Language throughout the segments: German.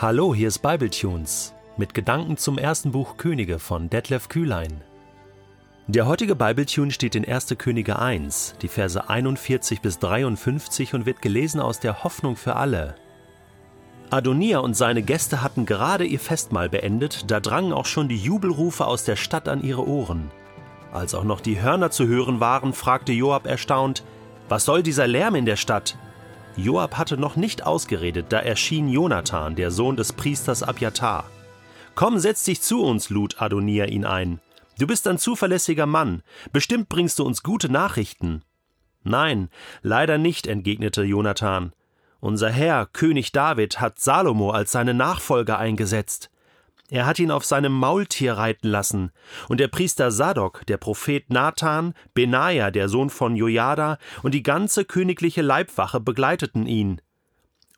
Hallo, hier ist Bibletunes mit Gedanken zum ersten Buch Könige von Detlef Kühlein. Der heutige Bibletune steht in 1. Könige 1, die Verse 41 bis 53 und wird gelesen aus der Hoffnung für alle. Adonia und seine Gäste hatten gerade ihr Festmahl beendet, da drangen auch schon die Jubelrufe aus der Stadt an ihre Ohren. Als auch noch die Hörner zu hören waren, fragte Joab erstaunt: Was soll dieser Lärm in der Stadt? Joab hatte noch nicht ausgeredet, da erschien Jonathan, der Sohn des Priesters Abjatar. Komm, setz dich zu uns, lud Adonia ihn ein. Du bist ein zuverlässiger Mann, bestimmt bringst du uns gute Nachrichten. Nein, leider nicht, entgegnete Jonathan. Unser Herr, König David, hat Salomo als seine Nachfolger eingesetzt. Er hat ihn auf seinem Maultier reiten lassen, und der Priester Sadok, der Prophet Nathan, Benaja, der Sohn von Jojada, und die ganze königliche Leibwache begleiteten ihn.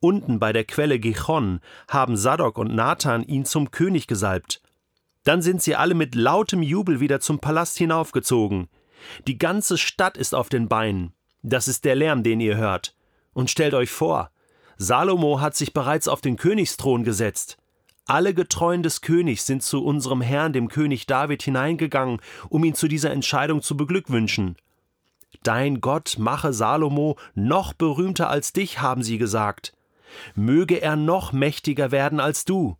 Unten bei der Quelle Gichon haben Sadok und Nathan ihn zum König gesalbt. Dann sind sie alle mit lautem Jubel wieder zum Palast hinaufgezogen. Die ganze Stadt ist auf den Beinen. Das ist der Lärm, den ihr hört. Und stellt euch vor, Salomo hat sich bereits auf den Königsthron gesetzt. Alle Getreuen des Königs sind zu unserem Herrn, dem König David, hineingegangen, um ihn zu dieser Entscheidung zu beglückwünschen. Dein Gott mache Salomo noch berühmter als dich, haben sie gesagt. Möge er noch mächtiger werden als du.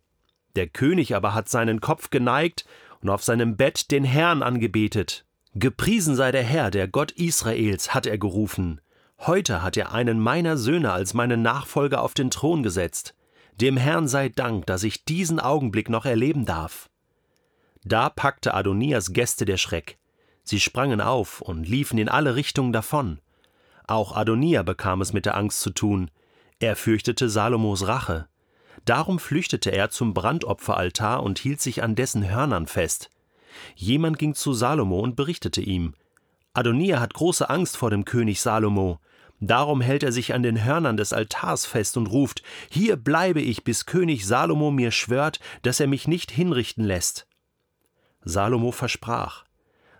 Der König aber hat seinen Kopf geneigt und auf seinem Bett den Herrn angebetet. Gepriesen sei der Herr, der Gott Israels, hat er gerufen. Heute hat er einen meiner Söhne als meinen Nachfolger auf den Thron gesetzt. Dem Herrn sei Dank, dass ich diesen Augenblick noch erleben darf. Da packte Adonias Gäste der Schreck. Sie sprangen auf und liefen in alle Richtungen davon. Auch Adonia bekam es mit der Angst zu tun. Er fürchtete Salomos Rache. Darum flüchtete er zum Brandopferaltar und hielt sich an dessen Hörnern fest. Jemand ging zu Salomo und berichtete ihm: Adonia hat große Angst vor dem König Salomo. Darum hält er sich an den Hörnern des Altars fest und ruft: Hier bleibe ich, bis König Salomo mir schwört, dass er mich nicht hinrichten lässt. Salomo versprach: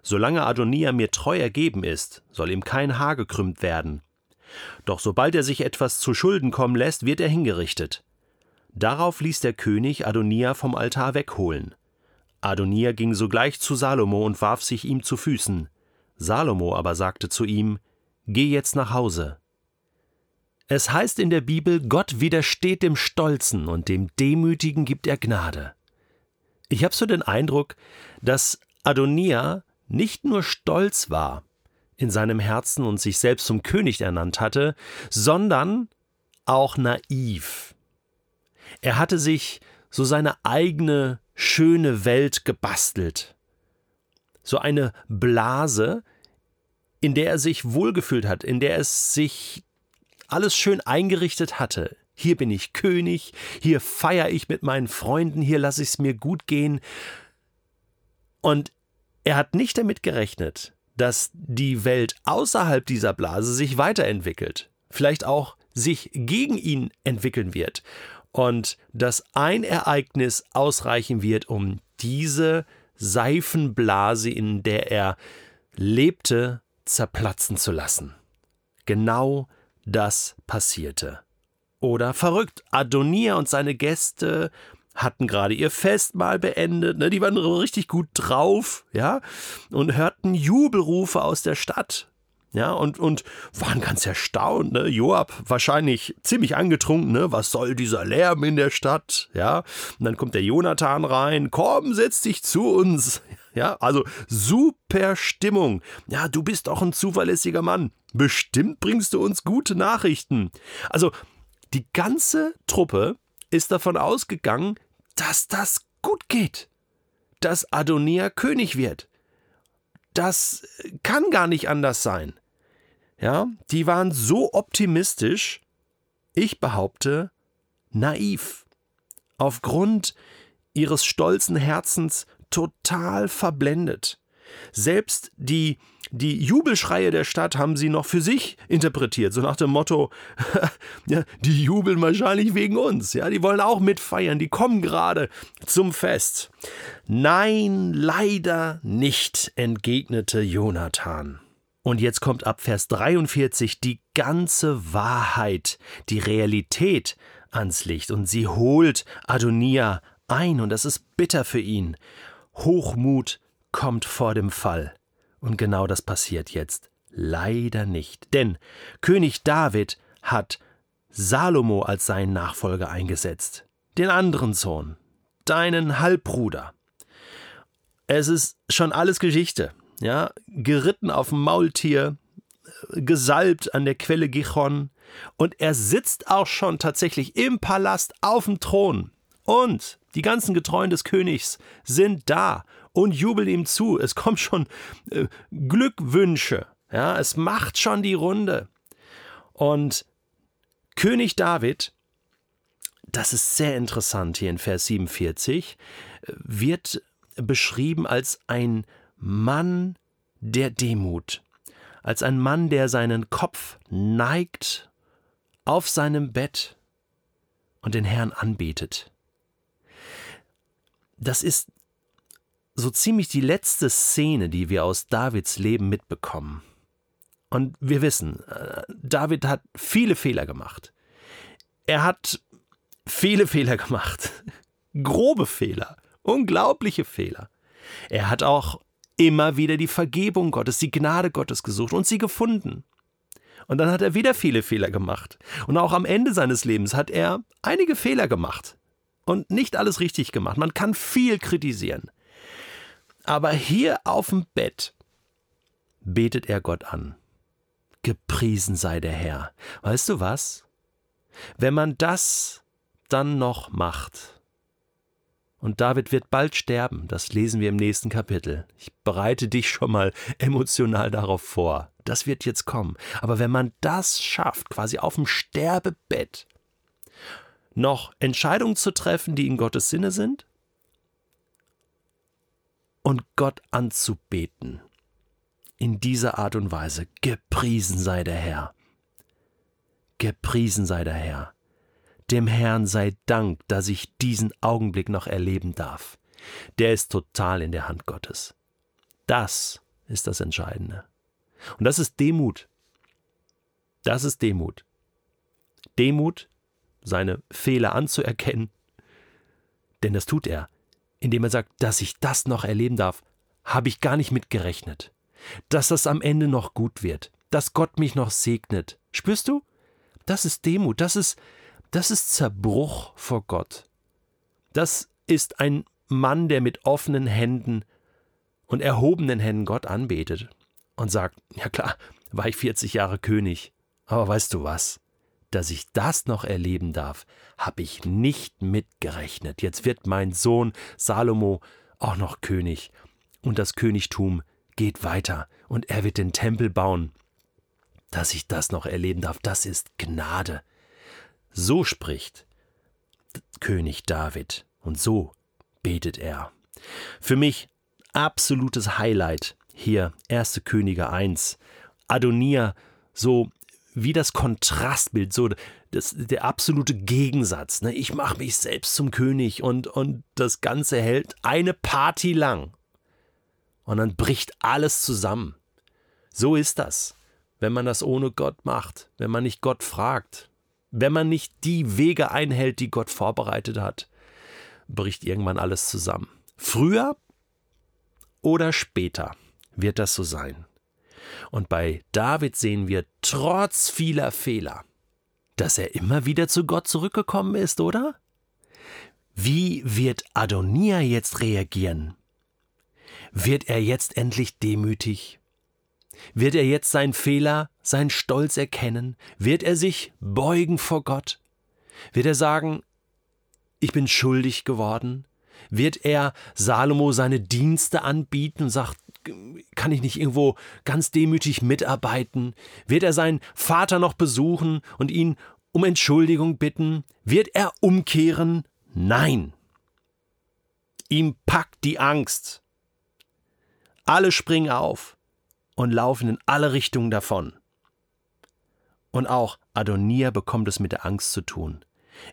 Solange Adonia mir treu ergeben ist, soll ihm kein Haar gekrümmt werden. Doch sobald er sich etwas zu Schulden kommen lässt, wird er hingerichtet. Darauf ließ der König Adonia vom Altar wegholen. Adonia ging sogleich zu Salomo und warf sich ihm zu Füßen. Salomo aber sagte zu ihm: Geh jetzt nach Hause. Es heißt in der Bibel, Gott widersteht dem Stolzen und dem Demütigen gibt er Gnade. Ich habe so den Eindruck, dass Adonia nicht nur stolz war in seinem Herzen und sich selbst zum König ernannt hatte, sondern auch naiv. Er hatte sich so seine eigene schöne Welt gebastelt. So eine Blase, in der er sich wohlgefühlt hat, in der es sich alles schön eingerichtet hatte. Hier bin ich König, hier feiere ich mit meinen Freunden, hier lasse ich es mir gut gehen. Und er hat nicht damit gerechnet, dass die Welt außerhalb dieser Blase sich weiterentwickelt, vielleicht auch sich gegen ihn entwickeln wird und dass ein Ereignis ausreichen wird, um diese Seifenblase, in der er lebte, zerplatzen zu lassen. Genau das passierte. Oder verrückt, Adonia und seine Gäste hatten gerade ihr Festmahl beendet, ne, die waren richtig gut drauf, ja, und hörten Jubelrufe aus der Stadt. Ja, und, und waren ganz erstaunt, ne? Joab wahrscheinlich ziemlich angetrunken, ne? Was soll dieser Lärm in der Stadt? Ja, und dann kommt der Jonathan rein, komm, setz dich zu uns. Ja, also super Stimmung. Ja, du bist doch ein zuverlässiger Mann. Bestimmt bringst du uns gute Nachrichten. Also, die ganze Truppe ist davon ausgegangen, dass das gut geht. Dass Adonia König wird. Das kann gar nicht anders sein. Ja, die waren so optimistisch, ich behaupte, naiv. Aufgrund ihres stolzen Herzens total verblendet. Selbst die, die Jubelschreie der Stadt haben sie noch für sich interpretiert, so nach dem Motto, ja, die jubeln wahrscheinlich wegen uns, ja, die wollen auch mitfeiern, die kommen gerade zum Fest. Nein, leider nicht, entgegnete Jonathan. Und jetzt kommt ab Vers 43 die ganze Wahrheit, die Realität ans Licht und sie holt Adonia ein und das ist bitter für ihn. Hochmut kommt vor dem Fall. Und genau das passiert jetzt. Leider nicht. Denn König David hat Salomo als seinen Nachfolger eingesetzt. Den anderen Sohn, deinen Halbbruder. Es ist schon alles Geschichte. Ja, geritten auf dem Maultier, gesalbt an der Quelle Gichon. Und er sitzt auch schon tatsächlich im Palast auf dem Thron. Und die ganzen Getreuen des Königs sind da und jubeln ihm zu. Es kommen schon äh, Glückwünsche. Ja, es macht schon die Runde. Und König David, das ist sehr interessant hier in Vers 47, wird beschrieben als ein Mann der Demut, als ein Mann, der seinen Kopf neigt auf seinem Bett und den Herrn anbetet. Das ist so ziemlich die letzte Szene, die wir aus Davids Leben mitbekommen. Und wir wissen, äh, David hat viele Fehler gemacht. Er hat viele Fehler gemacht. Grobe Fehler, unglaubliche Fehler. Er hat auch immer wieder die Vergebung Gottes, die Gnade Gottes gesucht und sie gefunden. Und dann hat er wieder viele Fehler gemacht. Und auch am Ende seines Lebens hat er einige Fehler gemacht und nicht alles richtig gemacht. Man kann viel kritisieren. Aber hier auf dem Bett betet er Gott an. Gepriesen sei der Herr. Weißt du was? Wenn man das dann noch macht, und David wird bald sterben, das lesen wir im nächsten Kapitel. Ich bereite dich schon mal emotional darauf vor. Das wird jetzt kommen. Aber wenn man das schafft, quasi auf dem Sterbebett, noch Entscheidungen zu treffen, die in Gottes Sinne sind, und Gott anzubeten. In dieser Art und Weise. Gepriesen sei der Herr. Gepriesen sei der Herr. Dem Herrn sei Dank, dass ich diesen Augenblick noch erleben darf. Der ist total in der Hand Gottes. Das ist das Entscheidende. Und das ist Demut. Das ist Demut. Demut, seine Fehler anzuerkennen, denn das tut er indem er sagt, dass ich das noch erleben darf, habe ich gar nicht mitgerechnet. Dass das am Ende noch gut wird, dass Gott mich noch segnet. Spürst du? Das ist Demut, das ist, das ist Zerbruch vor Gott. Das ist ein Mann, der mit offenen Händen und erhobenen Händen Gott anbetet und sagt, ja klar, war ich 40 Jahre König, aber weißt du was? dass ich das noch erleben darf, habe ich nicht mitgerechnet. Jetzt wird mein Sohn Salomo auch noch König. Und das Königtum geht weiter. Und er wird den Tempel bauen. Dass ich das noch erleben darf, das ist Gnade. So spricht König David. Und so betet er. Für mich absolutes Highlight hier 1. Könige 1. Adonia so wie das Kontrastbild, so das, der absolute Gegensatz. Ne? Ich mache mich selbst zum König und, und das Ganze hält eine Party lang. Und dann bricht alles zusammen. So ist das, wenn man das ohne Gott macht, wenn man nicht Gott fragt, wenn man nicht die Wege einhält, die Gott vorbereitet hat, bricht irgendwann alles zusammen. Früher oder später wird das so sein. Und bei David sehen wir trotz vieler Fehler, dass er immer wieder zu Gott zurückgekommen ist, oder? Wie wird Adonia jetzt reagieren? Wird er jetzt endlich demütig? Wird er jetzt seinen Fehler, seinen Stolz erkennen? Wird er sich beugen vor Gott? Wird er sagen, ich bin schuldig geworden? Wird er Salomo seine Dienste anbieten und sagt, kann ich nicht irgendwo ganz demütig mitarbeiten? Wird er seinen Vater noch besuchen und ihn um Entschuldigung bitten? Wird er umkehren? Nein. Ihm packt die Angst. Alle springen auf und laufen in alle Richtungen davon. Und auch Adonia bekommt es mit der Angst zu tun.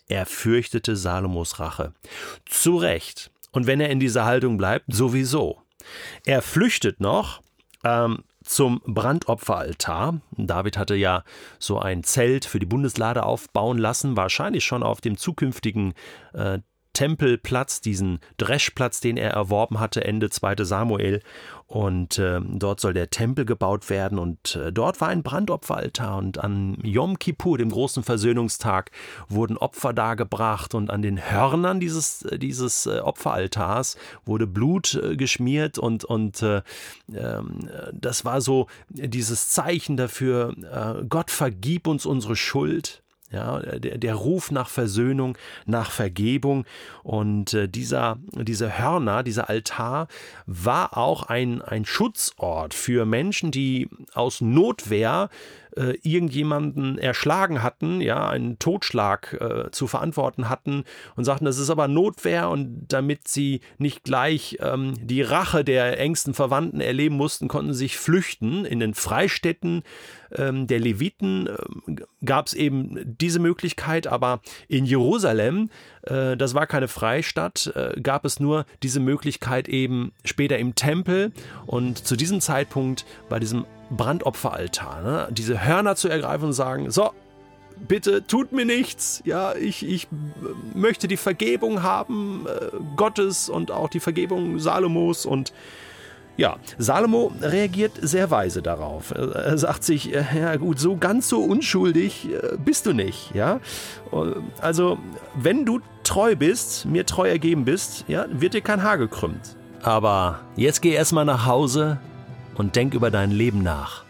Er fürchtete Salomos Rache. Zu Recht. Und wenn er in dieser Haltung bleibt, sowieso. Er flüchtet noch ähm, zum Brandopferaltar. David hatte ja so ein Zelt für die Bundeslade aufbauen lassen, wahrscheinlich schon auf dem zukünftigen äh, Tempelplatz, diesen Dreschplatz, den er erworben hatte, Ende 2. Samuel. Und äh, dort soll der Tempel gebaut werden. Und äh, dort war ein Brandopferaltar. Und an Yom Kippur, dem großen Versöhnungstag, wurden Opfer dargebracht. Und an den Hörnern dieses, äh, dieses äh, Opferaltars wurde Blut äh, geschmiert. Und, und äh, ähm, das war so dieses Zeichen dafür, Gott vergib uns unsere Schuld. Ja, der, der Ruf nach Versöhnung, nach Vergebung. Und äh, dieser, diese Hörner, dieser Altar war auch ein, ein Schutzort für Menschen, die aus Notwehr äh, irgendjemanden erschlagen hatten, ja, einen Totschlag äh, zu verantworten hatten und sagten, das ist aber Notwehr und damit sie nicht gleich ähm, die Rache der engsten Verwandten erleben mussten, konnten sie sich flüchten. In den Freistädten ähm, der Leviten äh, gab es eben diese Möglichkeit, aber in Jerusalem, äh, das war keine Freistadt, äh, gab es nur diese Möglichkeit eben später im Tempel und zu diesem Zeitpunkt bei diesem Brandopferaltar, ne? diese Hörner zu ergreifen und sagen, so, bitte tut mir nichts, ja, ich, ich möchte die Vergebung haben äh, Gottes und auch die Vergebung Salomos und ja, Salomo reagiert sehr weise darauf. Er sagt sich, äh, ja gut, so ganz so unschuldig äh, bist du nicht, ja. Also, wenn du treu bist, mir treu ergeben bist, ja, wird dir kein Haar gekrümmt. Aber jetzt geh erstmal nach Hause, und denk über dein Leben nach.